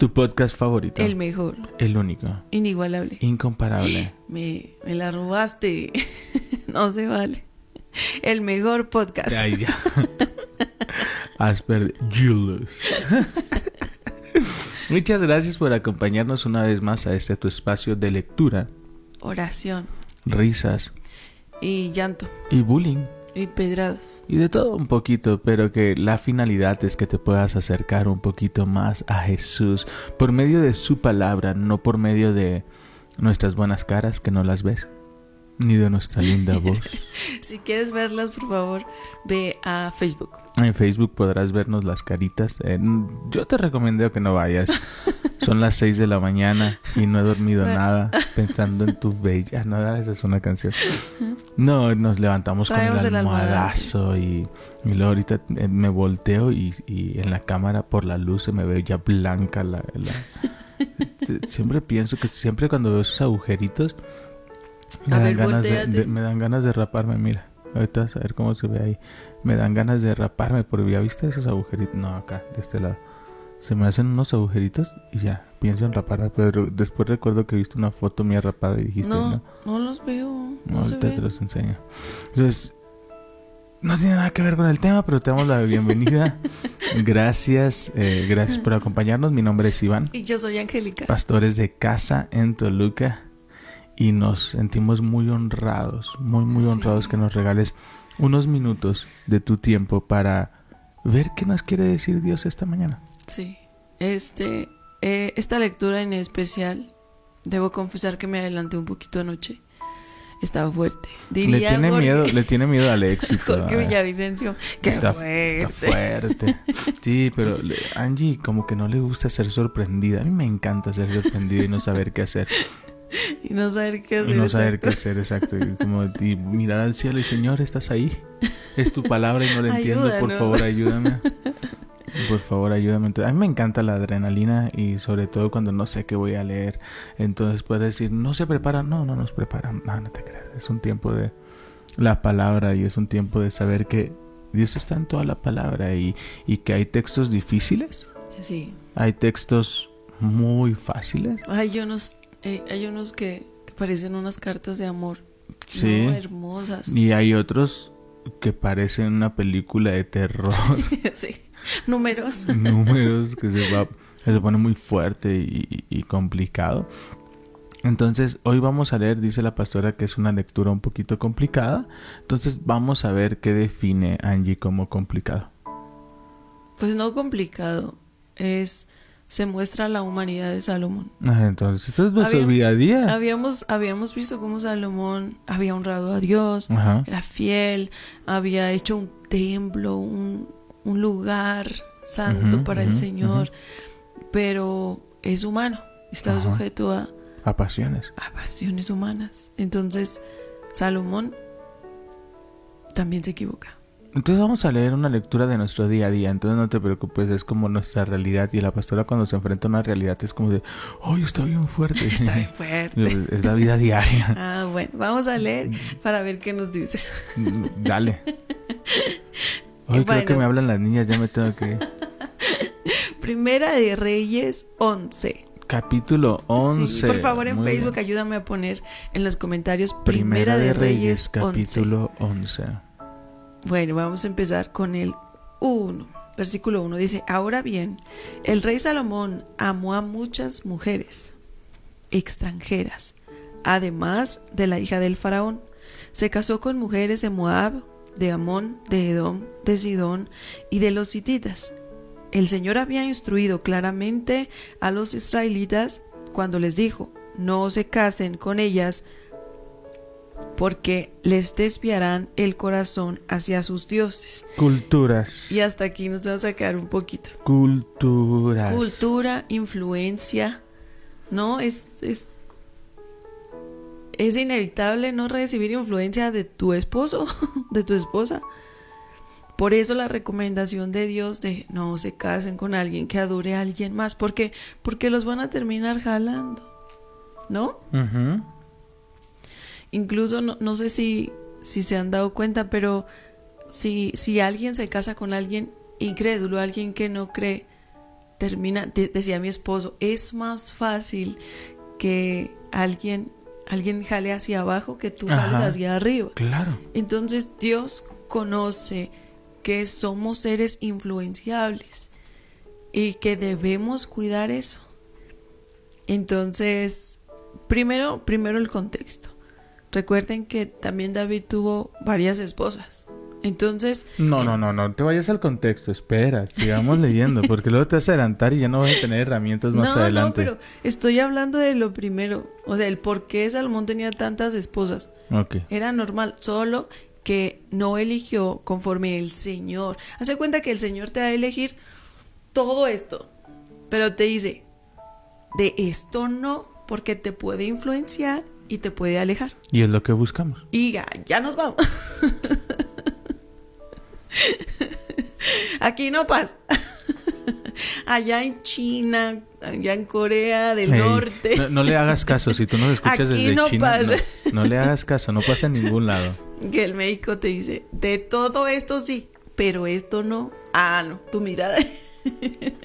Tu podcast favorito. El mejor, El único. inigualable. Incomparable. Me, me la robaste. no se vale. El mejor podcast. Ay, ya. Asper Julius. Muchas gracias por acompañarnos una vez más a este tu espacio de lectura, Oración risas y llanto y bullying. Y pedradas. Y de todo un poquito, pero que la finalidad es que te puedas acercar un poquito más a Jesús por medio de su palabra, no por medio de nuestras buenas caras que no las ves, ni de nuestra linda voz. Si quieres verlas, por favor, ve a Facebook. En Facebook podrás vernos las caritas. Eh, yo te recomiendo que no vayas. Son las 6 de la mañana y no he dormido Bueno. nada pensando en tu bella. No, esa es una canción. No, nos levantamos Traemos con el almohadazo. y, y luego ahorita eh, me volteo y, y en la cámara por la luz se me ve ya blanca la... la- Sie- siempre pienso que siempre cuando veo esos agujeritos me A dan, ver, ganas de, voltéate. de- me dan ganas de raparme, mira. Ahorita vas a ver cómo se ve ahí. Me dan ganas de raparme porque ya viste esos agujeritos. No, acá, de este lado. Se me hacen unos agujeritos y ya, pienso en raparme. Pero después recuerdo que viste una foto mía rapada y dijiste, no, No, no los veo. no, se ahorita te los enseño. Entonces, no tiene nada que ver con el tema, pero te damos la bienvenida. gracias, eh, gracias por acompañarnos. Mi nombre es Iván, Y yo soy Angélica. pastores de casa en Toluca. Y nos sentimos muy honrados, muy, muy Sí. honrados que nos regales unos minutos de tu tiempo para ver qué nos quiere decir Dios esta mañana. Sí. Este, eh, esta lectura en especial, debo confesar que me adelanté un poquito anoche. Estaba fuerte. Diría le tiene Jorge- miedo, le tiene miedo al éxito. Jorge eh. Villavicencio. Qué Está- fuerte. Está fuerte. Sí, pero Angie como que no le gusta ser sorprendida. A mí me encanta ser sorprendida y no saber qué hacer. Y no saber qué hacer. Y no saber qué hacer, exacto. Y, como, y mirar al cielo y Señor, ¿estás ahí? Es tu palabra y no la entiendo. Por favor, ayúdame. Por favor, ayúdame. A mí me encanta la adrenalina y sobre todo cuando no sé qué voy a leer. Entonces puedes decir, no se prepara. No, no nos preparan. No, no te creas. Es un tiempo de la palabra y es un tiempo de saber que Dios está en toda la palabra y, y que hay textos difíciles. Sí. Hay textos muy fáciles. Hay unos, eh, hay unos que, que parecen unas cartas de amor. Sí. No, hermosas. Y hay otros que parecen una película de terror. sí. Números. Números que se, va, que se pone muy fuerte y, y complicado. Entonces, hoy vamos a leer, dice la pastora, que es una lectura un poquito complicada. Entonces, vamos a ver qué define Angie como complicado. Pues no complicado. Es. Se muestra la humanidad de Salomón. Entonces, esto es nuestro día a día. Habíamos, habíamos visto cómo Salomón había honrado a Dios, Ajá. era fiel, había hecho un templo, un, un lugar santo para el Señor, pero es humano, está sujeto a, A pasiones. a pasiones humanas. Entonces, Salomón también se equivoca. Entonces vamos a leer una lectura de nuestro día a día, entonces no te preocupes, es como nuestra realidad y la pastora cuando se enfrenta a una realidad es como de, ¡ay, está bien fuerte! Está bien fuerte. es la vida diaria. Ah, bueno, vamos a leer para ver qué nos dices. Dale. Hoy creo que me hablan las niñas, ya me tengo que... Primera de Reyes 11. Capítulo 11. Sí, por favor, en Muy Facebook bien. ayúdame a poner en los comentarios Primera de Reyes, 11. capítulo 11. Bueno, vamos a empezar con el 1. Versículo 1 dice, ahora bien, el rey Salomón amó a muchas mujeres extranjeras, además de la hija del faraón. Se casó con mujeres de Moab, de Amón, de Edom, de Sidón y de los hititas. El Señor había instruido claramente a los israelitas cuando les dijo, no se casen con ellas porque les desviarán el corazón hacia sus dioses. Culturas. Y hasta aquí nos va a sacar un poquito. Culturas. Cultura, influencia, ¿no? Es, es es inevitable no recibir influencia de tu esposo, de tu esposa. Por eso la recomendación de Dios de no se casen con alguien que adore a alguien más, porque porque los van a terminar jalando. ¿No? Ujú. Incluso no, no sé si, si se han dado cuenta, pero si, si alguien se casa con alguien incrédulo, alguien que no cree, termina, de- decía mi esposo, es más fácil que alguien, alguien jale hacia abajo que tú jales Ajá. hacia arriba. Claro. Entonces Dios conoce que somos seres influenciables y que debemos cuidar eso. Entonces, primero, primero el contexto. Recuerden que también David tuvo varias esposas. Entonces, No, no, no, no te vayas al contexto, espera, sigamos leyendo, porque luego te vas a adelantar y ya no vas a tener herramientas más no, adelante. no, pero estoy hablando de lo primero, o sea, el por qué Salomón tenía tantas esposas. Ok. Era normal, solo que no eligió conforme el Señor. Hace cuenta que el Señor te va a elegir todo esto, pero te dice, de esto no, porque te puede influenciar y te puede alejar. Y es lo que buscamos. Y ya, ya nos vamos. Aquí no pasa. Allá en China, allá en Corea del Ey, Norte. No, no le hagas caso, si tú nos escuchas Aquí desde no China, pasa. no, no le hagas caso, no pasa en ningún lado. que el médico te dice, de todo esto sí, pero esto no. Ah, no, tu mirada.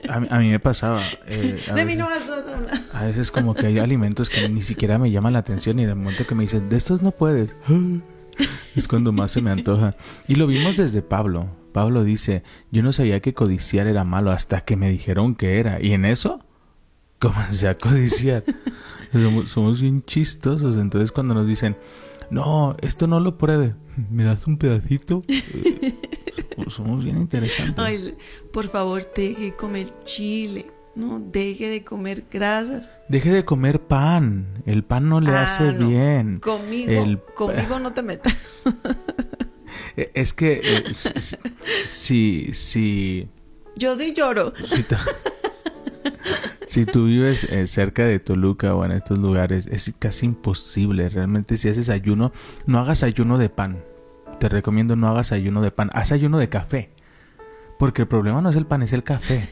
A, mí- a mí me pasaba. eh, a, De mí no veces, vas a a veces como que hay alimentos que ni siquiera me llaman la atención y de momento que me dicen, de estos no puedes. Es cuando más se me antoja. Y lo vimos desde Pablo. Pablo dice, yo no sabía que codiciar era malo hasta que me dijeron que era. Y en eso comencé a codiciar. somos, somos bien chistosos. Entonces cuando nos dicen, no, esto no lo pruebe, ¿me das un pedacito? Eh, somos bien interesantes. Ay, por favor, deje de comer chile. No, deje de comer grasas. Deje de comer pan. El pan no le Ah, hace no. bien. Conmigo, El- conmigo no te metas. Eh, Es que eh, si, si, Yo sí lloro. si, tú, si tú vives eh, cerca de Toluca o en estos lugares, es casi imposible. Realmente si haces ayuno, no hagas ayuno de pan. Te recomiendo no hagas ayuno de pan. Haz ayuno de café. Porque el problema no es el pan, es el café.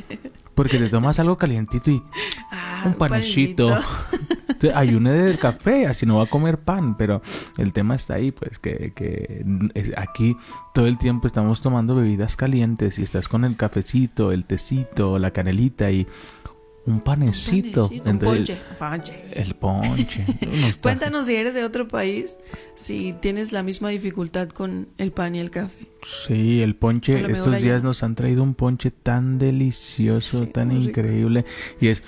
Porque te tomas algo calientito y Ah, un panecito. Entonces, Ayuné del café, así no va a comer pan, pero el tema está ahí, pues que, que aquí todo el tiempo estamos tomando bebidas calientes y estás con el cafecito, el tecito, la canelita y un panecito. Un panecito, un ponche, ponche. El ponche. Cuéntanos si eres de otro país, si tienes la misma dificultad con el pan y el café. Sí, el ponche, estos allá. días nos han traído un ponche tan delicioso, Sí, tan rico. increíble. Y es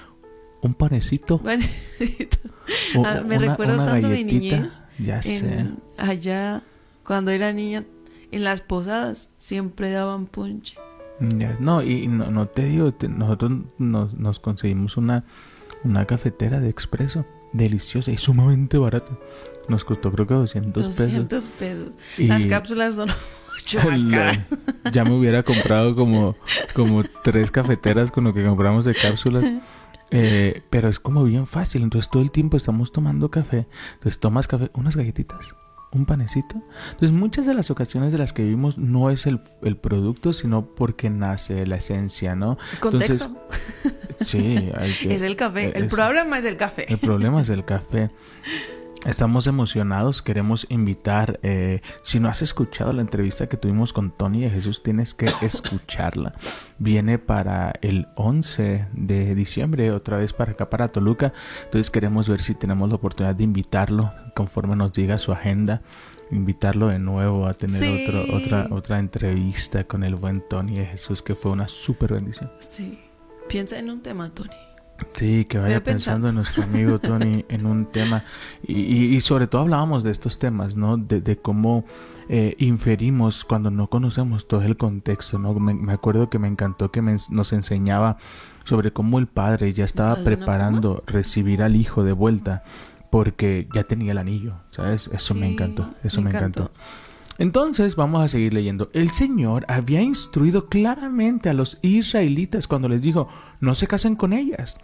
un panecito. Bueno, o- Ah, me recuerda una tanto mi niñez Ya sé. en- allá, cuando era niña, en las posadas siempre daban ponche. Ya, No, y no, no te digo, te- nosotros nos, nos conseguimos una, una cafetera de expreso, deliciosa y sumamente barata. Nos costó creo que 200, 200 pesos. pesos. Y Las cápsulas son mucho más caras. ya me hubiera comprado como, como tres cafeteras con lo que compramos de cápsulas. Eh, pero es como bien fácil, entonces todo el tiempo estamos tomando café. Entonces tomas café, unas galletitas, un panecito. Entonces muchas de las ocasiones de las que vivimos no es el, el producto, sino porque nace la esencia, ¿no? Contexto. Entonces, Sí, hay que- es el café. El problema es el café. el problema es el café. Estamos emocionados, queremos invitar. eh, si no has escuchado la entrevista que tuvimos con Tony de Jesús, tienes que escucharla. Viene para el 11 de diciembre, otra vez para acá, para Toluca. Entonces queremos ver si tenemos la oportunidad de invitarlo conforme nos diga su agenda. Invitarlo de nuevo a tener Sí. otro- otra, otra entrevista con el buen Tony de Jesús, que fue una súper bendición. Sí. Piensa en un tema, Tony. Sí, que vaya pensando en nuestro amigo Tony en un tema. Y, y- y sobre todo hablábamos de estos temas, ¿no? De, de cómo eh, inferimos cuando no conocemos todo el contexto, ¿no? Me, me acuerdo que me encantó que me nos enseñaba sobre cómo el padre ya estaba ¿Es una preparando recibir al hijo de vuelta porque ya tenía el anillo, ¿sabes? Eso me encantó, eso me me, encantó. Entonces vamos a seguir leyendo. El Señor había instruido claramente a los israelitas cuando les dijo, no se casen con ellas,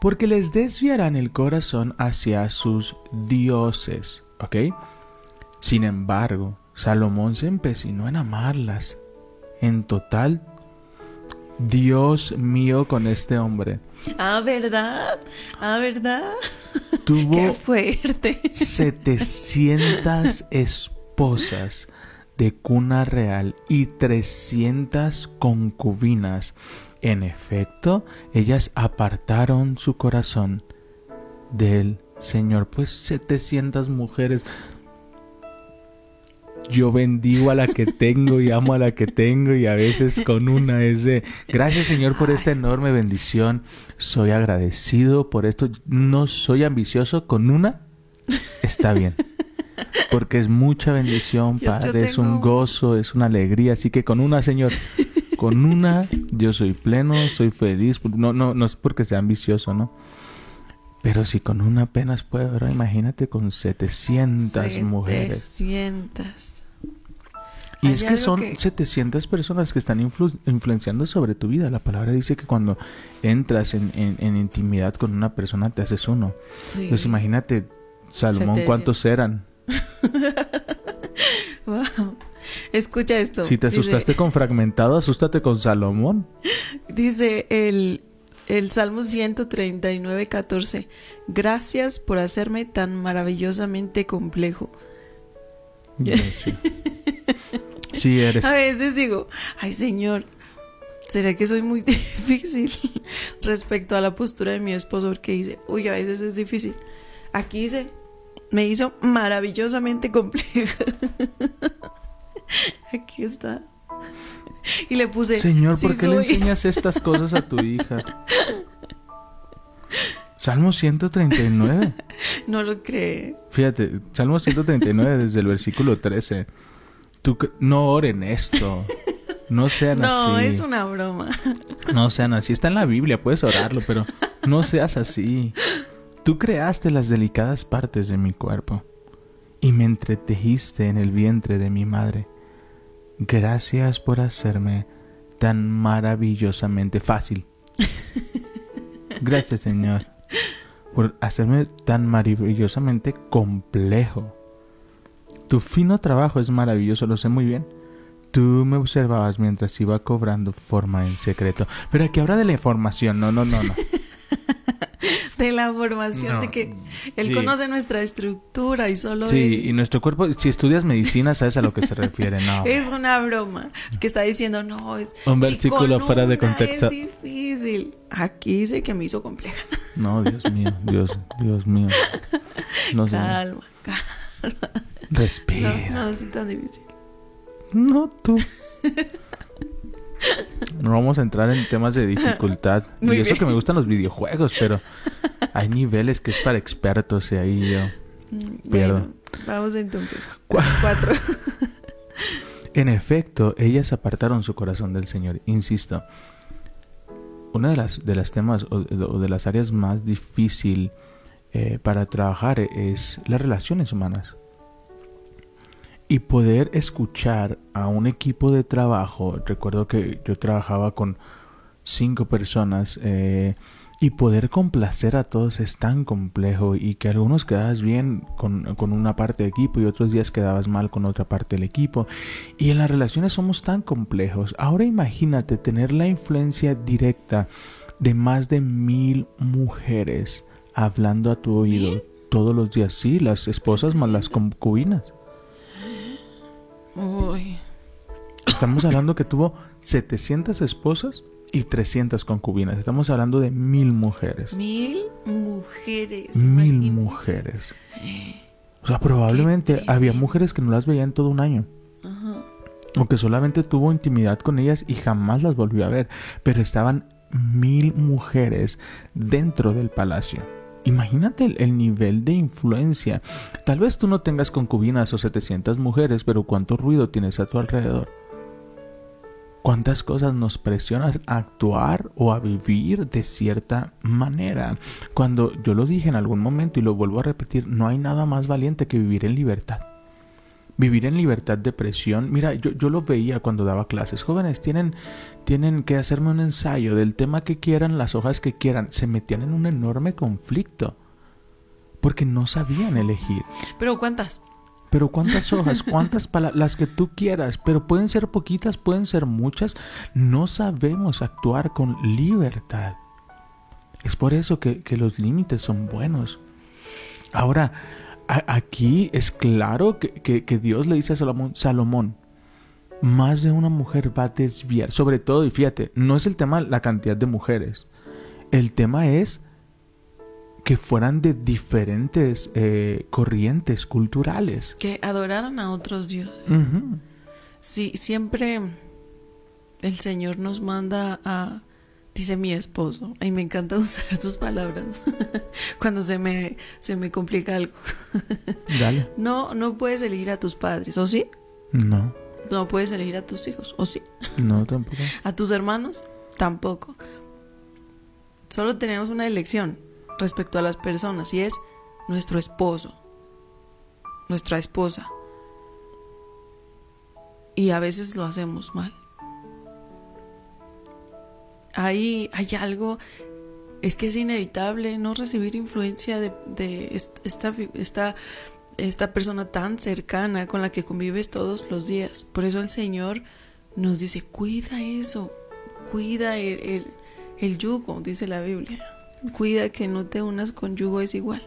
porque les desviarán el corazón hacia sus dioses. ¿Ok? Sin embargo, Salomón se empecinó en amarlas. En total, Dios mío con este hombre. Ah, ¿verdad? Ah, ¿verdad? Qué Tuvo fuerte. 700 esposas de cuna real y 300 concubinas. En efecto, ellas apartaron su corazón del Señor. Pues 700 mujeres. Yo bendigo a la que tengo y amo a la que tengo y a veces con una es de gracias Señor por esta enorme bendición. Soy agradecido por esto. No soy ambicioso con una. Está bien. Porque es mucha bendición, Yo- yo Padre, es un gozo, es una alegría. Así que con una, Señor, con una yo soy pleno, soy feliz. No, no, no es porque sea ambicioso, ¿no? Pero si con una apenas puedo, ahora imagínate con 700 mujeres. 700. Y es que son que- 700 personas que están influ- influenciando sobre tu vida. La palabra dice que cuando entras en, en- en intimidad con una persona te haces uno. Sí. Pues imagínate, Salomón, 700. ¿cuántos eran? Wow. Escucha esto. Si te Dice- asustaste con fragmentado, asústate con Salomón. Dice el, el Salmo 139, 14. Gracias por hacerme tan maravillosamente complejo. Sí eres. A veces digo, ay Señor, ¿será que soy muy difícil respecto a la postura de mi esposo? Porque dice, uy, a veces es difícil. Aquí dice, me hizo maravillosamente compleja. Aquí está. Y le puse, Señor, "Sí ¿por qué le soy". enseñas estas cosas a tu hija? Salmo 139. No lo cree. Fíjate, Salmo 139 desde el versículo 13. Tú no oren esto. No sean No, así. es una broma. No sean así. Está en la Biblia, puedes orarlo, pero no seas así. Tú creaste las delicadas partes de mi cuerpo y me entretejiste en el vientre de mi madre. Gracias por hacerme tan maravillosamente fácil. Gracias, Señor, por hacerme tan maravillosamente complejo. Tu fino trabajo es maravilloso, lo sé muy bien. Tú me observabas mientras iba cobrando forma en secreto. Pero aquí habla de la información, no, no, no, no. De la formación No, de que él sí. conoce nuestra estructura y solo Sí, él- y nuestro cuerpo, si estudias medicina, sabes a lo que se refiere, no. Es una broma. Que está diciendo, no, es. Un si versículo con fuera de contexto. Es difícil. Aquí dice que me hizo compleja. No, Dios mío, Dios, Dios mío. No sé. Calma, calma. No, Respira. no es tan difícil. No, tú. No vamos a entrar en temas de dificultad. Muy y eso bien. que me gustan los videojuegos, pero hay niveles que es para expertos y ahí yo. Mm, Pierdo. Bueno, vamos entonces. Cu- Cuatro. En efecto, ellas apartaron su corazón del Señor. Insisto, una de las, de las temas o, o de las áreas más difícil eh, para trabajar es las relaciones humanas. Y poder escuchar a un equipo de trabajo, recuerdo que yo trabajaba con cinco personas, eh, y poder complacer a todos es tan complejo y que algunos quedabas bien con, con una parte del equipo y otros días quedabas mal con otra parte del equipo. Y en las relaciones somos tan complejos. Ahora imagínate tener la influencia directa de más de mil mujeres hablando a tu oído todos los días. Sí, las esposas más las concubinas. Uy. Estamos hablando que tuvo 700 esposas y 300 concubinas. Estamos hablando de mil mujeres. Mil mujeres. Mil imagínense. mujeres. O sea, probablemente había mujeres que no las veían todo un año. Ajá. O que solamente tuvo intimidad con ellas y jamás las volvió a ver. Pero estaban mil mujeres dentro del palacio. Imagínate el, el nivel de influencia. Tal vez tú no tengas concubinas o 700 mujeres, pero cuánto ruido tienes a tu alrededor. Cuántas cosas nos presionan a actuar o a vivir de cierta manera. Cuando yo lo dije en algún momento y lo vuelvo a repetir, no hay nada más valiente que vivir en libertad. Vivir en libertad de presión. Mira, yo, yo lo veía cuando daba clases. Jóvenes, tienen, tienen que hacerme un ensayo del tema que quieran, las hojas que quieran. Se metían en un enorme conflicto. Porque no sabían elegir. Pero ¿cuántas? Pero cuántas hojas, cuántas palabras, las que tú quieras, pero pueden ser poquitas, pueden ser muchas. No sabemos actuar con libertad. Es por eso que, que los límites son buenos. Ahora, aquí es claro que, que- que Dios le dice a Salomón, Salomón, más de una mujer va a desviar. Sobre todo, y fíjate, no es el tema la cantidad de mujeres. El tema es que fueran de diferentes eh, corrientes culturales. Que adoraran a otros dioses. Sí, siempre el Señor nos manda a, dice mi esposo, y me encanta usar tus palabras cuando se me, se me complica algo. Dale. No, no puedes elegir a tus padres, ¿o sí? No, No puedes elegir a tus hijos, ¿o sí? no tampoco. A tus hermanos, tampoco. Solo tenemos una elección respecto a las personas y es nuestro esposo, nuestra esposa. Y a veces lo hacemos mal. Ahí hay algo, es que es inevitable no recibir influencia de, de est- esta, esta, esta persona tan cercana con la que convives todos los días. Por eso el Señor nos dice, cuida eso, cuida el, el, el yugo, dice la Biblia. Cuida que no te unas con yugo es igual.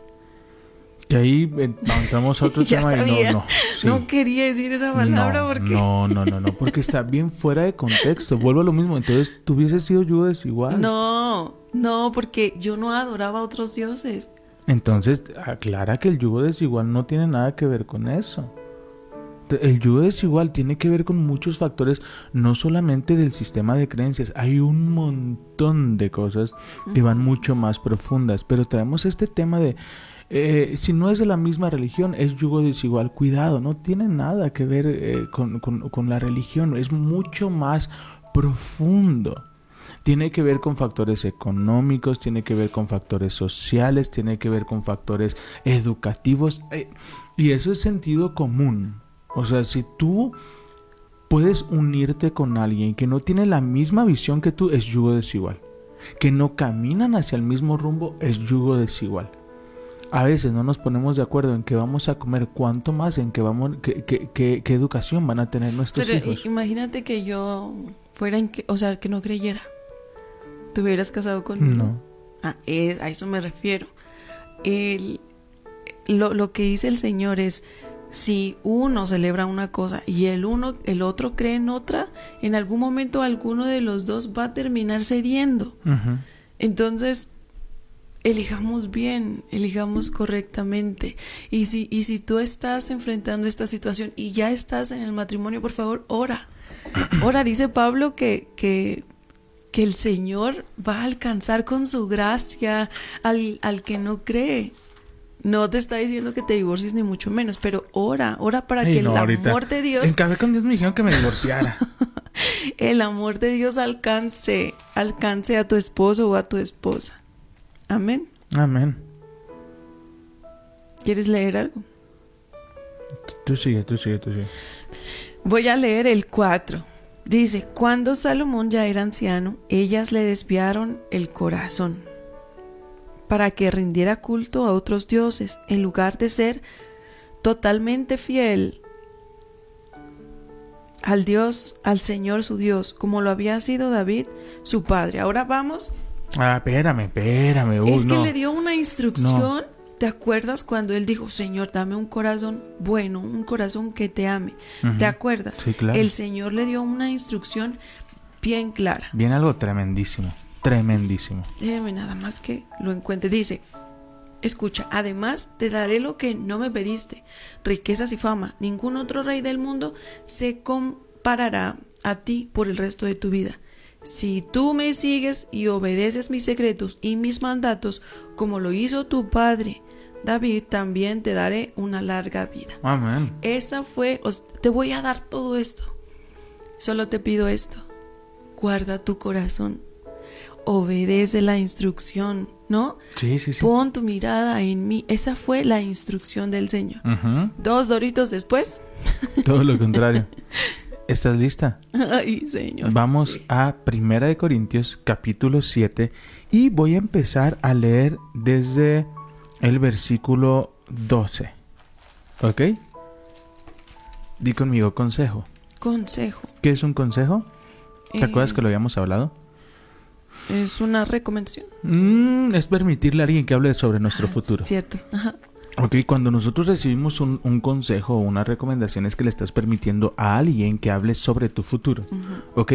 Y ahí eh, entramos a otro tema sabía. y no, no. sí. No quería decir esa palabra no, porque... No, no, no, no, porque está bien fuera de contexto. Vuelvo a lo mismo. Entonces, tú hubieses sido yo desigual. No, no, porque yo no adoraba a otros dioses. Entonces, aclara que el yugo desigual no tiene nada que ver con eso. El yugo desigual tiene que ver con muchos factores, no solamente del sistema de creencias, hay un montón de cosas que van mucho más profundas, pero traemos este tema de, eh, si no es de la misma religión, es yugo desigual, cuidado, no tiene nada que ver eh, con, con- con la religión, es mucho más profundo. Tiene que ver con factores económicos, tiene que ver con factores sociales, tiene que ver con factores educativos. eh, y eso es sentido común. O sea, si tú puedes unirte con alguien que no tiene la misma visión que tú, es yugo desigual. Que no caminan hacia el mismo rumbo, es yugo desigual. A veces no nos ponemos de acuerdo en qué vamos a comer, cuánto más, en qué, vamos, qué, qué- qué- qué educación van a tener nuestros Pero hijos. imagínate que yo fuera, en que- o sea, que no creyera. ¿Te hubieras casado conmigo? No. Ah, es- a eso me refiero. El- lo, lo que dice el Señor es, si uno celebra una cosa y el uno, el otro cree en otra, en algún momento alguno de los dos va a terminar cediendo. Entonces, elijamos bien, elijamos correctamente. Y si, y si tú estás enfrentando esta situación y ya estás en el matrimonio, por favor, ora. Ora, dice Pablo que, que, que el Señor va a alcanzar con su gracia al, al que no cree. No te está diciendo que te divorcies ni mucho menos, pero ora, ora para Ay, que no, el ahorita. amor de Dios En Café con Dios me dijeron que me divorciara. el amor de Dios alcance, alcance a tu esposo o a tu esposa. Amén. Amén. ¿Quieres leer algo? Tú sigue, tú sigue, tú sigue. Voy a leer el 4. Dice, cuando Salomón ya era anciano, ellas le desviaron el corazón para que rindiera culto a otros dioses en lugar de ser totalmente fiel al Dios, al Señor su Dios, como lo había sido David, su padre. Ahora vamos Ah, espérame, espérame. Uy, es que no. le dio una instrucción. ¿Te acuerdas cuando él dijo, Señor, dame un corazón bueno, un corazón que te ame? ¿Te acuerdas? Sí, claro. El Señor le dio una instrucción bien clara. Viene algo tremendísimo. Tremendísimo. Déjeme nada más que lo encuentre. Dice, escucha, además te daré lo que no me pediste, riquezas y fama. Ningún otro rey del mundo se comparará a ti por el resto de tu vida. Si tú me sigues y obedeces mis secretos y mis mandatos, como lo hizo tu padre David, también te daré una larga vida. Amén. Esa fue, os- te voy a dar todo esto. Solo te pido esto. Guarda tu corazón. obedece la instrucción, ¿no? Sí, sí, sí. Pon tu mirada en mí. Esa fue la instrucción del Señor. Dos doritos después. Todo lo contrario. ¿Estás lista? Ay, Señor. Vamos Sí. a Primera de Corintios capítulo 7 y voy a empezar a leer desde el versículo 12. ¿Ok? Di conmigo consejo. Consejo. ¿Qué es un consejo? ¿Te Eh, acuerdas que lo habíamos hablado? Es una recomendación. Mm, es permitirle a alguien que hable sobre nuestro Ah, futuro. Cierto. Ajá. Ok, cuando nosotros recibimos un, un consejo o una recomendación es que le estás permitiendo a alguien que hable sobre tu futuro. ¿Ok?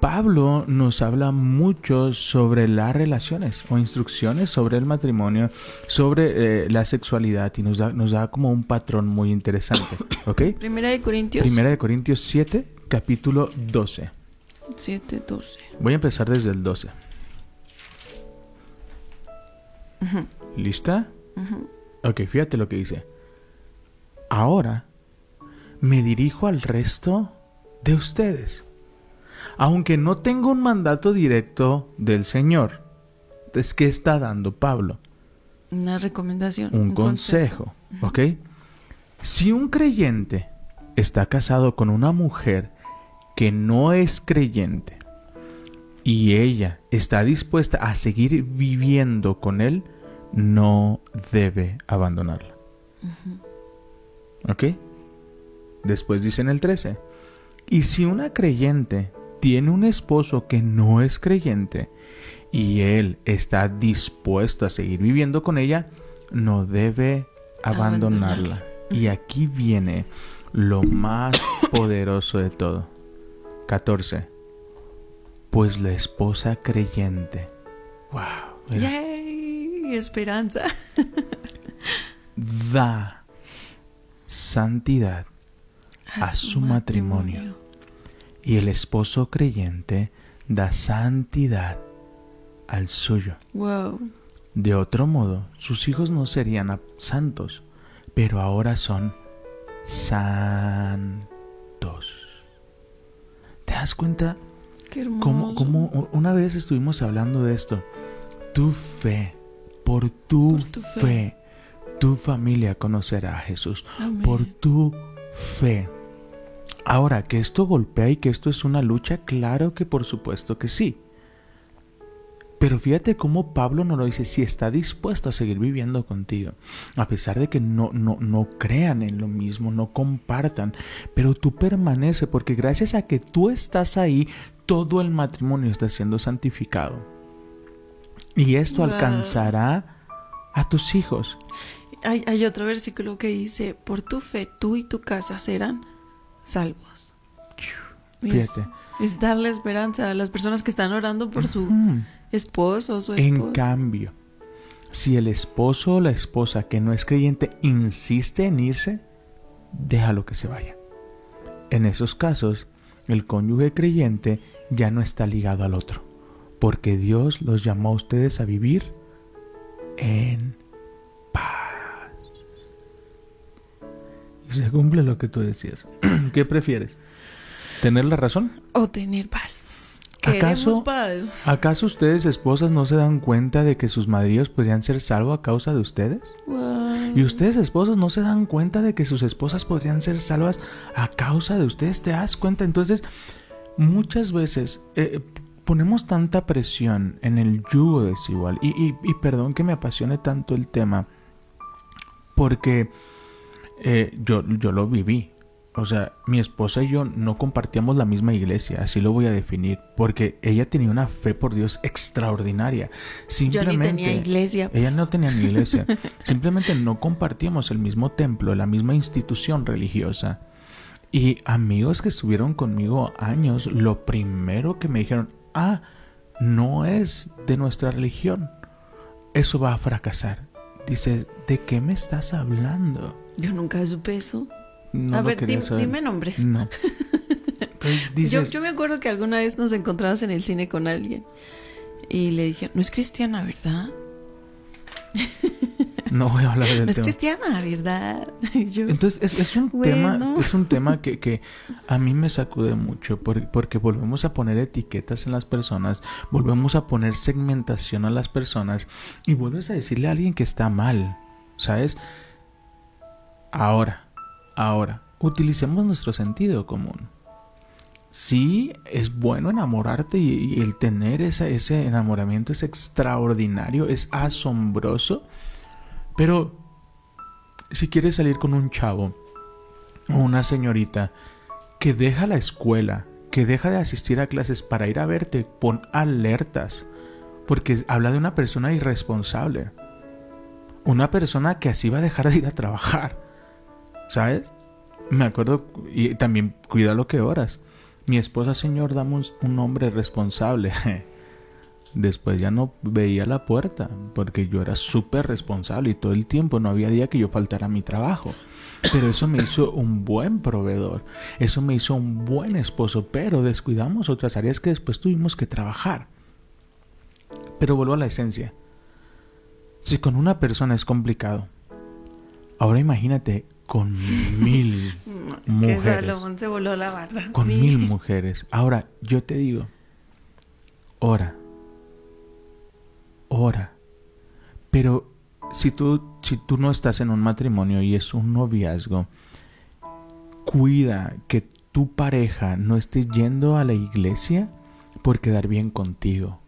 Pablo nos habla mucho sobre las relaciones o instrucciones sobre el matrimonio, sobre eh, la sexualidad y nos da, nos da como un patrón muy interesante. ¿Ok? Primera de Corintios Primera de Corintios 7, capítulo 12. 7, 12. Voy a empezar desde el 12. ¿Lista? Ujú. Ok, fíjate lo que dice. Ahora me dirijo al resto de ustedes. Aunque no tengo un mandato directo del Señor. Es que está dando Pablo Una recomendación. un consejo, ¿ok? Si un creyente está casado con una mujer que no es creyente y ella está dispuesta a seguir viviendo con él, no debe abandonarla. ¿Ok? Después dice en el 13, y si una creyente tiene un esposo que no es creyente y él está dispuesto a seguir viviendo con ella, no debe abandonarla. Y aquí viene lo más poderoso de todo. 14. Pues la esposa creyente. Wow. Esperanza. da santidad a su matrimonio. y el esposo creyente da santidad al suyo. Wow. De otro modo, sus hijos no serían santos, pero ahora son santos. ¿Te das cuenta Qué hermoso. cómo, cómo u- una vez estuvimos hablando de esto? Tu fe, por tu, Por tu fe. fe. tu familia conocerá a Jesús. Amén. Por tu fe. Ahora, que esto golpea y que esto es una lucha, claro que por supuesto que sí. Pero fíjate cómo Pablo nos lo dice, si está dispuesto a seguir viviendo contigo, a pesar de que no, no, no crean en lo mismo, no compartan, pero tú permanece porque gracias a que tú estás ahí, todo el matrimonio está siendo santificado. Y esto Wow. alcanzará a tus hijos. Hay, hay otro versículo que dice, por tu fe tú y tu casa serán salvos. Es- Fíjate. Es, darle esperanza a las personas que están orando por su esposo o su En esposa. cambio, si el esposo o la esposa que no es creyente insiste en irse, déjalo que se vaya. En esos casos, el cónyuge creyente ya no está ligado al otro, porque Dios los llamó a ustedes a vivir en paz. Y se cumple lo que tú decías. ¿Qué prefieres? ¿Tener la razón? O tener paz. ¿Acaso- paz. ¿Acaso ustedes esposas no se dan cuenta de que sus maridos podrían ser salvos a causa de ustedes? Wow. ¿Y ustedes esposos no se dan cuenta de que sus esposas podrían ser salvas a causa de ustedes? ¿Te das cuenta? Entonces, muchas veces eh, ponemos tanta presión en el yugo desigual. Y, y- y perdón que me apasione tanto el tema, porque eh, yo, yo lo viví. O sea, mi esposa y yo no compartíamos la misma iglesia, así lo voy a definir, porque ella tenía una fe por Dios extraordinaria. Yo Simplemente, ni tenía iglesia. ella pues. no tenía ni iglesia. Simplemente no compartíamos el mismo templo, la misma institución religiosa. Y amigos que estuvieron conmigo años, lo primero que me dijeron, ah, no es de nuestra religión. Eso va a fracasar. Dice, ¿de qué me estás hablando? Yo nunca supe eso. No a ver, dime, nombres. No. Entonces Yo, dices, yo me acuerdo que alguna vez nos encontramos en el cine con alguien y le dije, no es cristiana, ¿verdad? No voy a hablar del No es tema. cristiana, ¿verdad? Yo, Entonces es, es un Bueno. tema, es un tema que, que a mí me sacude mucho por- porque volvemos a poner etiquetas en las personas, volvemos a poner segmentación a las personas y vuelves a decirle a alguien que está mal, ¿sabes? Ahora, ahora, utilicemos nuestro sentido común. Sí, es bueno enamorarte y, y el tener esa- ese enamoramiento es extraordinario, es asombroso, pero si quieres salir con un chavo o una señorita que deja la escuela, que deja de asistir a clases para ir a verte, pon alertas, porque habla de una persona irresponsable, una persona que así va a dejar de ir a trabajar, ¿sabes? Me acuerdo, y también cuida lo que oras. Mi esposa, señor, dame un, un hombre responsable. Después ya no veía la puerta, porque yo era súper responsable y todo el tiempo no había día que yo faltara a mi trabajo. Pero eso me hizo un buen proveedor, eso me hizo un buen esposo, pero descuidamos otras áreas que después tuvimos que trabajar. Pero vuelvo a la esencia. Si con una persona es complicado, ahora imagínate con mil no, es que mujeres. Salomón se voló la barda. con Mi- mil mujeres. Ahora, yo te digo, ora, ora. Pero si tú, si tú no estás en un matrimonio y es un noviazgo, cuida que tu pareja no esté yendo a la iglesia por quedar bien contigo.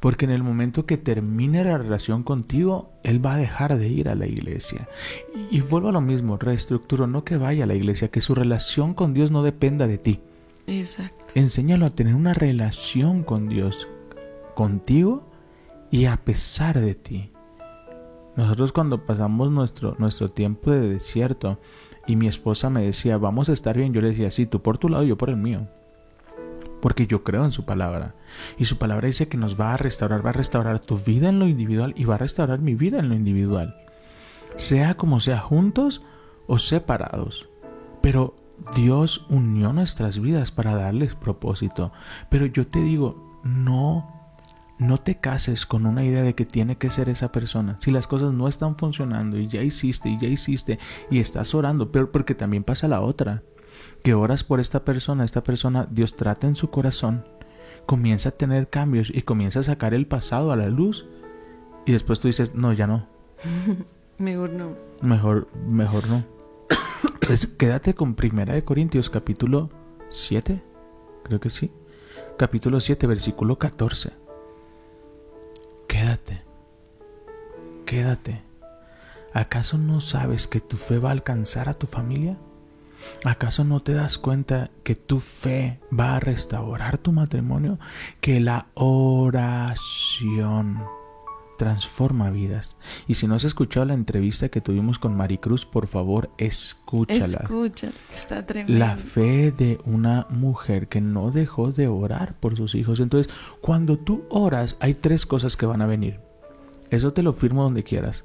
Porque en el momento que termine la relación contigo, él va a dejar de ir a la iglesia. Y, y vuelvo a lo mismo, reestructuro, no que vaya a la iglesia, que su relación con Dios no dependa de ti. Exacto. Enséñalo a tener una relación con Dios, contigo y a pesar de ti. Nosotros cuando pasamos nuestro, nuestro tiempo de desierto y mi esposa me decía, vamos a estar bien, yo le decía, sí, tú por tu lado yo por el mío. Porque yo creo en su palabra. Y su palabra dice que nos va a restaurar, va a restaurar tu vida en lo individual y va a restaurar mi vida en lo individual. Sea como sea, juntos o separados. Pero Dios unió nuestras vidas para darles propósito. Pero yo te digo, no, no te cases con una idea de que tiene que ser esa persona. Si las cosas no están funcionando y ya hiciste y ya hiciste y estás orando, pero porque también pasa la otra, que oras por esta persona, esta persona, Dios trata en su corazón, comienza a tener cambios y comienza a sacar el pasado a la luz y después tú dices, no, ya no, Mejor no. Mejor, mejor no. Pues quédate con Primera de Corintios capítulo 7, creo que sí. Capítulo 7, versículo 14. Quédate. Quédate. ¿Acaso no sabes que tu fe va a alcanzar a tu familia? ¿Acaso no te das cuenta que tu fe va a restaurar tu matrimonio? Que la oración transforma vidas. Y si no has escuchado la entrevista que tuvimos con Maricruz, por favor, escúchala. Escucha, está tremendo. La fe de una mujer que no dejó de orar por sus hijos. Entonces, cuando tú oras, hay tres cosas que van a venir. Eso te lo firmo donde quieras.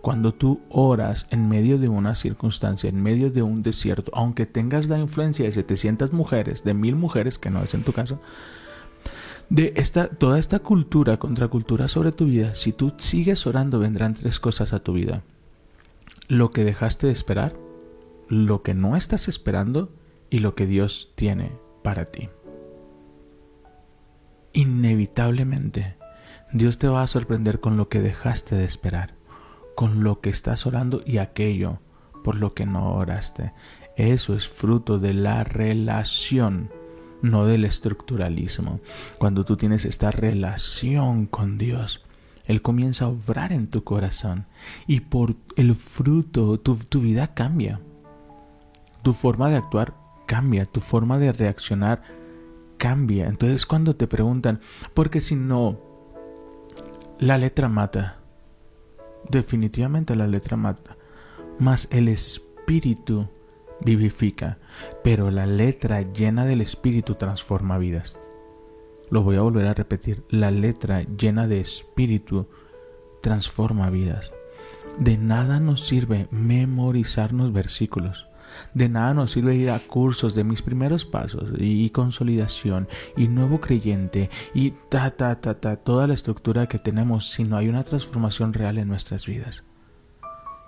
Cuando tú oras en medio de una circunstancia, en medio de un desierto, aunque tengas la influencia de 700 mujeres, de mil mujeres, que no es en tu caso, de esta, toda esta cultura, contracultura sobre tu vida, si tú sigues orando, vendrán tres cosas a tu vida. Lo que dejaste de esperar, lo que no estás esperando y lo que Dios tiene para ti. Inevitablemente, Dios te va a sorprender con lo que dejaste de esperar, con lo que estás orando y aquello por lo que no oraste. Eso es fruto de la relación, no del estructuralismo. Cuando tú tienes esta relación con Dios, Él comienza a obrar en tu corazón y por el fruto tu, tu vida cambia. Tu forma de actuar cambia, tu forma de reaccionar cambia. Entonces cuando te preguntan, porque si no, la letra mata. Definitivamente la letra mata. Mas el espíritu vivifica. Pero la letra llena del espíritu transforma vidas. Lo voy a volver a repetir. La letra llena de espíritu transforma vidas. De nada nos sirve memorizarnos versículos. De nada nos sirve ir a cursos de mis primeros pasos y consolidación y nuevo creyente y ta ta ta ta toda la estructura que tenemos si no hay una transformación real en nuestras vidas.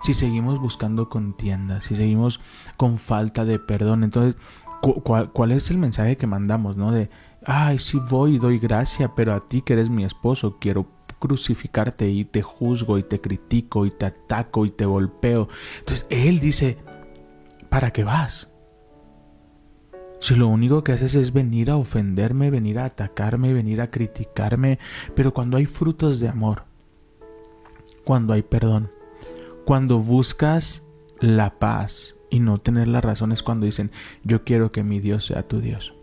Si seguimos buscando contienda, si seguimos con falta de perdón. Entonces, ¿cuál, cuál es el mensaje que mandamos, no? De, ay, sí voy y doy gracia, pero a ti que eres mi esposo, quiero crucificarte y te juzgo y te critico y te ataco y te golpeo. Entonces, él dice, ¿para qué vas? Si lo único que haces es venir a ofenderme, venir a atacarme, venir a criticarme, pero cuando hay frutos de amor, cuando hay perdón, cuando buscas la paz y no tener la razón es cuando dicen, yo quiero que mi Dios sea tu Dios.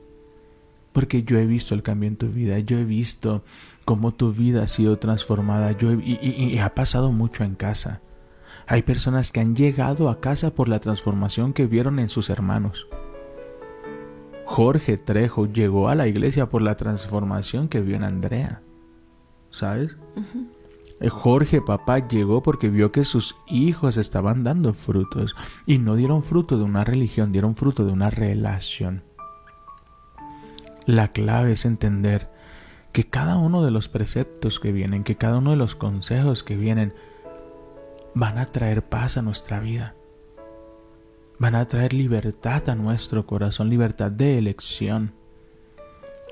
Porque yo he visto el cambio en tu vida, yo he visto cómo tu vida ha sido transformada, yo y, ha pasado mucho en casa. Hay personas que han llegado a casa por la transformación que vieron en sus hermanos. Jorge Trejo llegó a la iglesia por la transformación que vio en Andrea. ¿Sabes? Jorge papá llegó porque vio que sus hijos estaban dando frutos y no dieron fruto de una religión, dieron fruto de una relación. La clave es entender que cada uno de los preceptos que vienen, que cada uno de los consejos que vienen, van a traer paz a nuestra vida. Van a traer libertad a nuestro corazón, libertad de elección.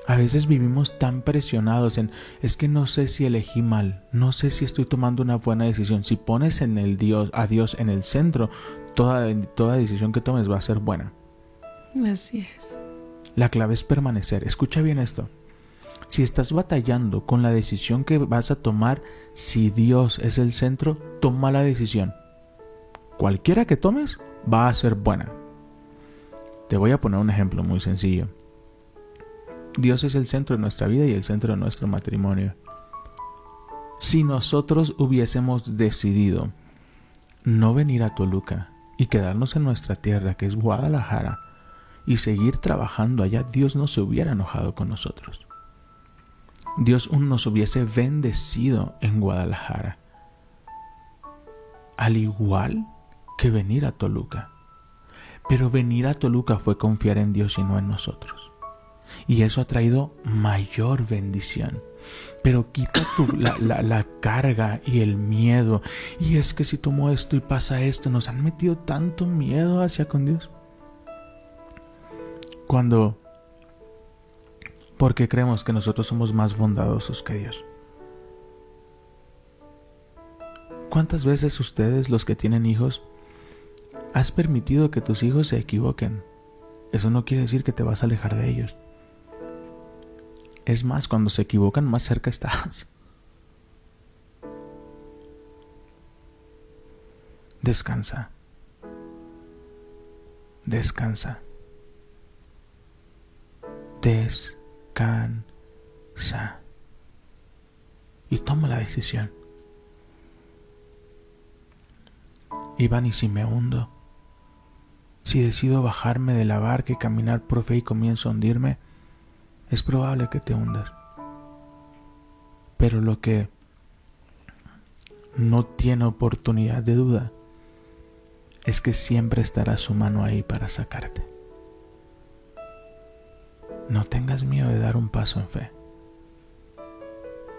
A veces vivimos tan presionados en es que no sé si elegí mal, no sé si estoy tomando una buena decisión. Si pones en el Dios a Dios en el centro, toda, toda decisión que tomes va a ser buena. Así es. La clave es permanecer. Escucha bien esto. Si estás batallando con la decisión que vas a tomar, si Dios es el centro, toma la decisión. Cualquiera que tomes va a ser buena. Te voy a poner un ejemplo muy sencillo. Dios es el centro de nuestra vida y el centro de nuestro matrimonio. Si nosotros hubiésemos decidido no venir a Toluca y quedarnos en nuestra tierra, que es Guadalajara, y seguir trabajando allá, Dios no se hubiera enojado con nosotros. Dios nos hubiese bendecido en Guadalajara. Al igual que venir a Toluca. Pero venir a Toluca fue confiar en Dios y no en nosotros. Y eso ha traído mayor bendición. Pero quita la, la, carga y el miedo. Y es que si tomo esto y pasa esto, nos han metido tanto miedo hacia con Dios. Cuando porque creemos que nosotros somos más bondadosos que Dios. ¿Cuántas veces ustedes, los que tienen hijos, has permitido que tus hijos se equivoquen? Eso no quiere decir que te vas a alejar de ellos. Es más, cuando se equivocan, más cerca estás. Descansa. Descansa. Descansa cansa. Y toma la decisión. Iván, ¿y si me hundo? Si decido bajarme de la barca y caminar por y comienzo a hundirme, es probable que te hundas. Pero lo que no tiene oportunidad de duda es que siempre estará su mano ahí para sacarte. No tengas miedo de dar un paso en fe.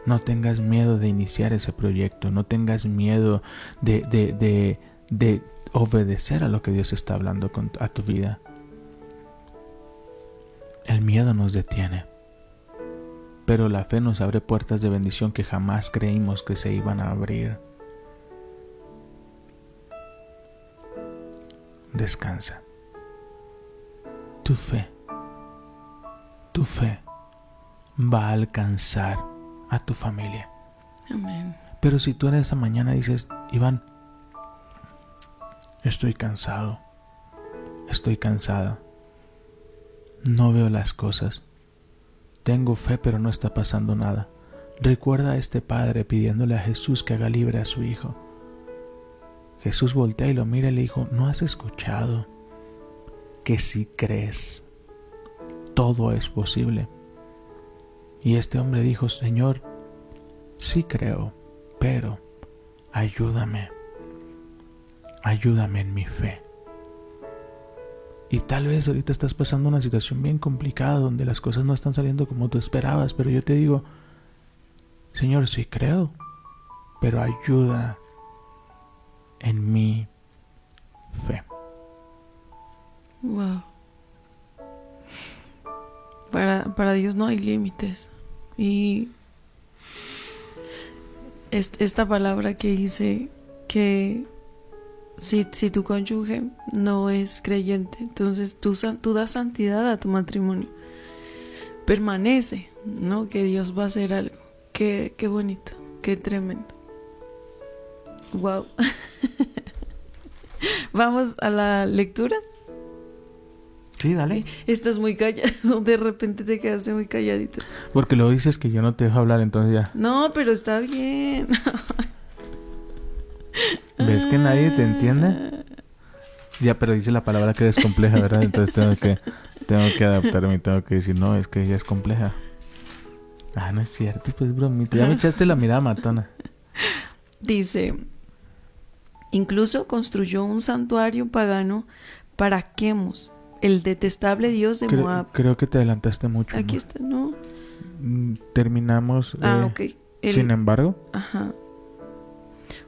No tengas miedo de iniciar ese proyecto. No tengas miedo de, de, de, obedecer a lo que Dios está hablando con, a tu vida. El miedo nos detiene. Pero la fe nos abre puertas de bendición que jamás creímos que se iban a abrir. Descansa. Tu fe tu fe va a alcanzar a tu familia. Amén. Pero si tú en esta mañana dices, Iván, estoy cansado, estoy cansada, no veo las cosas, tengo fe pero no está pasando nada. Recuerda a este padre pidiéndole a Jesús que haga libre a su hijo. Jesús voltea y lo mira y le dijo, ¿no has escuchado que si crees todo es posible. Y este hombre dijo, Señor, sí creo, pero ayúdame, ayúdame en mi fe. Y tal vez ahorita estás pasando una situación bien complicada donde las cosas no están saliendo como tú esperabas, pero yo te digo, Señor, sí creo, pero ayuda, en mi fe. Wow. Para, para Dios no hay límites. Y est- esta palabra que dice que si, si tu cónyuge no es creyente, entonces tú, san- tú das santidad a tu matrimonio. Permanece, ¿no? Que Dios va a hacer algo. Qué, qué bonito, qué tremendo. Wow. Vamos a la lectura. Sí, dale. Estás muy callado, de repente te quedaste muy calladito. Porque luego dices que yo no te dejo hablar, entonces ya. No, pero está bien. ¿Ves que nadie te entiende? Ya, pero dice la palabra que es compleja, ¿verdad? Entonces tengo que, tengo que adaptarme y tengo que decir, no, es que ella es compleja. Ah, no es cierto, pues bromita. Ya me echaste la mirada matona. Dice, incluso construyó un santuario pagano para Quemos, el detestable dios de Moab. creo que te adelantaste mucho. Aquí está, ¿no? Mm, Terminamos. Ah, eh, ok. El- Sin embargo, Ajá.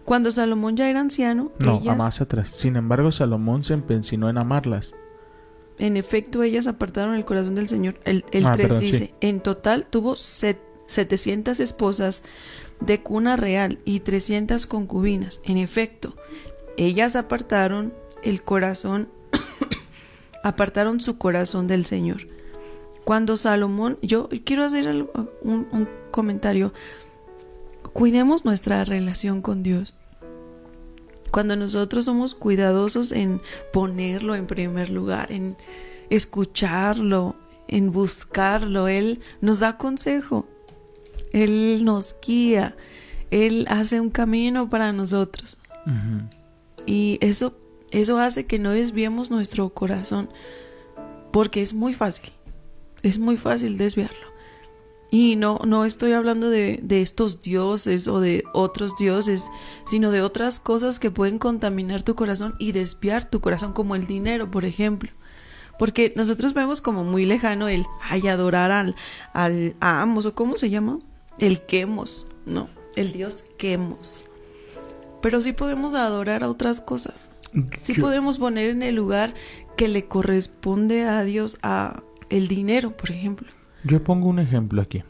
Cuando Salomón ya era anciano, no, ellas, a más atrás. Sin embargo, Salomón se empecinó en amarlas. en efecto, ellas apartaron el corazón del Señor. El, el Ah, 3 perdón, dice, sí. en total tuvo set- 700 esposas de cuna real y 300 concubinas. En efecto, ellas apartaron el corazón, apartaron su corazón del Señor. Cuando Salomón, yo quiero hacer un comentario. Cuidemos nuestra relación con Dios. Cuando nosotros somos cuidadosos en ponerlo en primer lugar, en escucharlo, en buscarlo, Él nos da consejo, Él nos guía, Él hace un camino para nosotros. Y eso, eso hace que no desviemos nuestro corazón, porque es muy fácil, es muy fácil desviarlo. Y no, no estoy hablando de, de estos dioses o de otros dioses, sino de otras cosas que pueden contaminar tu corazón y desviar tu corazón, como el dinero, por ejemplo. Porque nosotros vemos como muy lejano el, ay, adorar al, al a Amos, o cómo se llama, el Quemos, ¿no? El dios Quemos. Pero sí podemos adorar a otras cosas. Sí podemos poner en el lugar que le corresponde a Dios a el dinero, por ejemplo. Yo pongo un ejemplo aquí.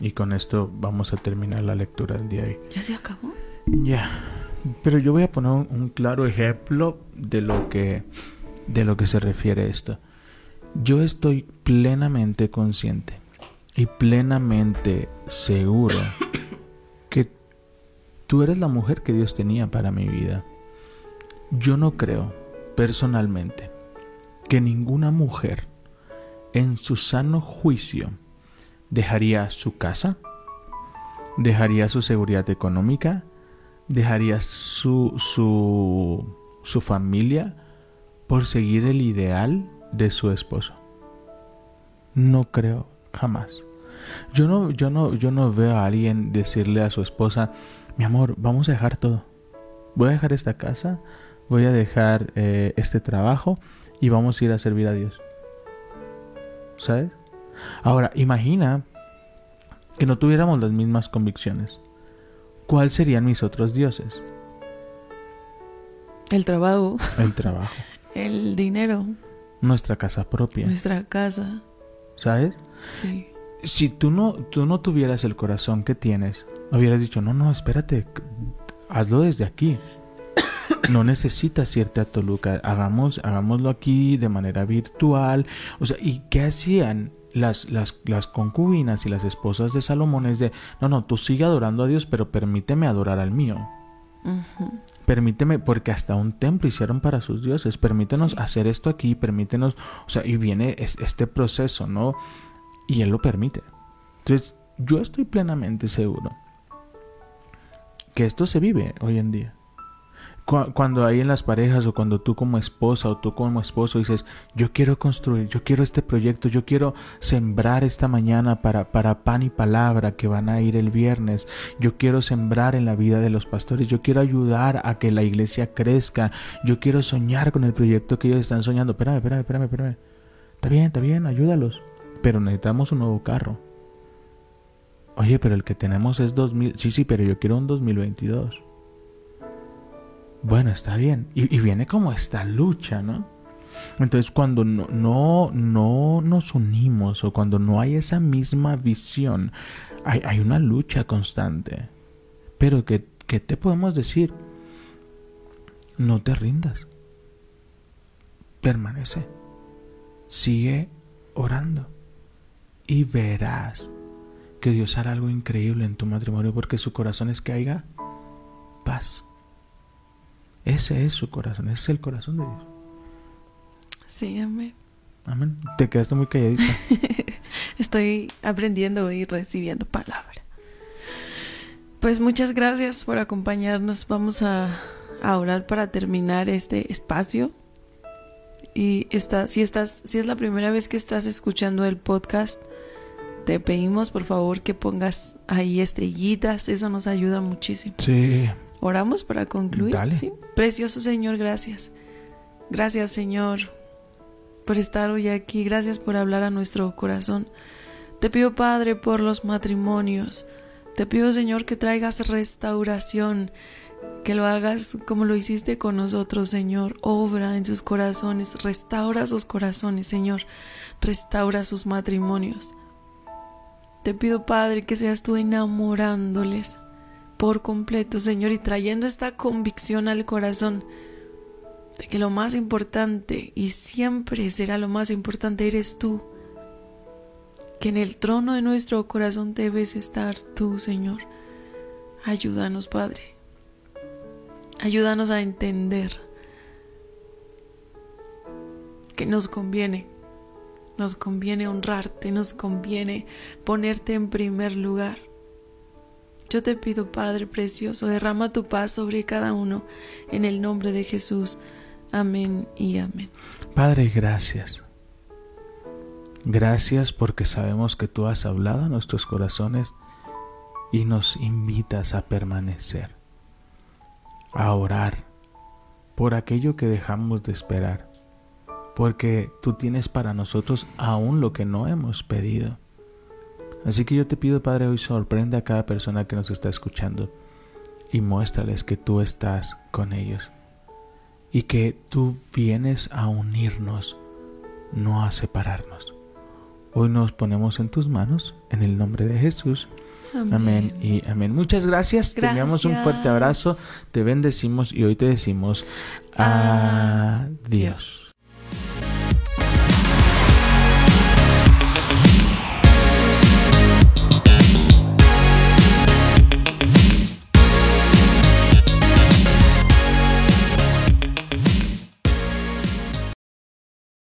Y con esto vamos a terminar la lectura del día de hoy. ¿Ya se acabó? Ya. Pero yo voy a poner un, un claro ejemplo de lo que de lo que se refiere esto. Yo estoy plenamente consciente y plenamente seguro que tú eres la mujer que Dios tenía para mi vida. Yo no creo personalmente que ninguna mujer en su sano juicio dejaría su casa, dejaría su seguridad económica, dejaría su, su, su familia por seguir el ideal de su esposo. No creo, jamás. Yo no, yo no, yo no veo a alguien decirle a su esposa, mi amor, vamos a dejar todo. Voy a dejar esta casa, voy a dejar eh, este trabajo y vamos a ir a servir a Dios. ¿Sabes? Ahora, imagina que no tuviéramos las mismas convicciones. ¿Cuáles serían mis otros dioses? El trabajo, El trabajo, el dinero, nuestra casa propia, nuestra casa. ¿sabes? Sí. Si tú no, tú no tuvieras el corazón que tienes, hubieras dicho, no, no, espérate, hazlo desde aquí. No necesitas irte a Toluca, hagamos, hagámoslo aquí de manera virtual. O sea, ¿y qué hacían las, las, las concubinas y las esposas de Salomón? Es de, no, no, tú sigue adorando a Dios, pero permíteme adorar al mío. Permíteme, porque hasta un templo hicieron para sus dioses. Permítenos Sí. hacer esto aquí, permítenos, o sea, y viene es- este proceso, ¿no? Y Él lo permite. Entonces, yo estoy plenamente seguro que esto se vive hoy en día. Cu- Cuando hay en las parejas o cuando tú como esposa o tú como esposo dices, yo quiero construir, yo quiero este proyecto, yo quiero sembrar esta mañana para, para pan y palabra que van a ir el viernes, yo quiero sembrar en la vida de los pastores, yo quiero ayudar a que la iglesia crezca, yo quiero soñar con el proyecto que ellos están soñando. Espérame, espérame, espérame, espérame. Está bien, está bien, ayúdalos. Pero necesitamos un nuevo carro. Oye, pero el que tenemos es 2000. Sí, sí, pero yo quiero un 2022. Bueno, está bien. Y, viene como esta lucha, ¿no? Entonces cuando no, no, no nos unimos o cuando no hay esa misma visión, hay, hay una lucha constante. Pero ¿qué, ¿qué te podemos decir? No te rindas. Permanece. Sigue orando. Y verás que Dios hará algo increíble en tu matrimonio porque su corazón es que haya paz. Ese es su corazón, ese es el corazón de Dios. Sí, amén. Amén. Te quedaste muy calladita. Estoy aprendiendo y recibiendo palabra. Pues muchas gracias por acompañarnos. Vamos a, a orar para terminar este espacio. Y está, si estás, si es la primera vez que estás escuchando el podcast, te pedimos por favor que pongas ahí estrellitas. Eso nos ayuda muchísimo. Sí. Oramos para concluir. Dale. ¿sí? Precioso Señor, gracias. Gracias Señor por estar hoy aquí. Gracias por hablar a nuestro corazón. Te pido Padre por los matrimonios. Te pido Señor que traigas restauración. Que lo hagas como lo hiciste con nosotros, Señor. Obra en sus corazones. Restaura sus corazones, Señor. Restaura sus matrimonios. Te pido, Padre, que seas tú enamorándoles por completo, Señor, y trayendo esta convicción al corazón de que lo más importante y siempre será lo más importante eres tú. Que en el trono de nuestro corazón debes estar tú, Señor. Ayúdanos, Padre. Ayúdanos a entender que nos conviene nos conviene honrarte, nos conviene ponerte en primer lugar. Yo te pido, Padre precioso, derrama tu paz sobre cada uno en el nombre de Jesús. Amén y amén. Padre, gracias. Gracias porque sabemos que tú has hablado a nuestros corazones y nos invitas a permanecer, a orar por aquello que dejamos de esperar porque tú tienes para nosotros aún lo que no hemos pedido. Así que yo te pido, Padre, hoy sorprende a cada persona que nos está escuchando y muéstrales que tú estás con ellos y que tú vienes a unirnos, no a separarnos. Hoy nos ponemos en tus manos, en el nombre de Jesús. Amén, amén y amén. Muchas gracias. gracias. Te enviamos un fuerte abrazo. Te bendecimos y hoy te decimos adiós.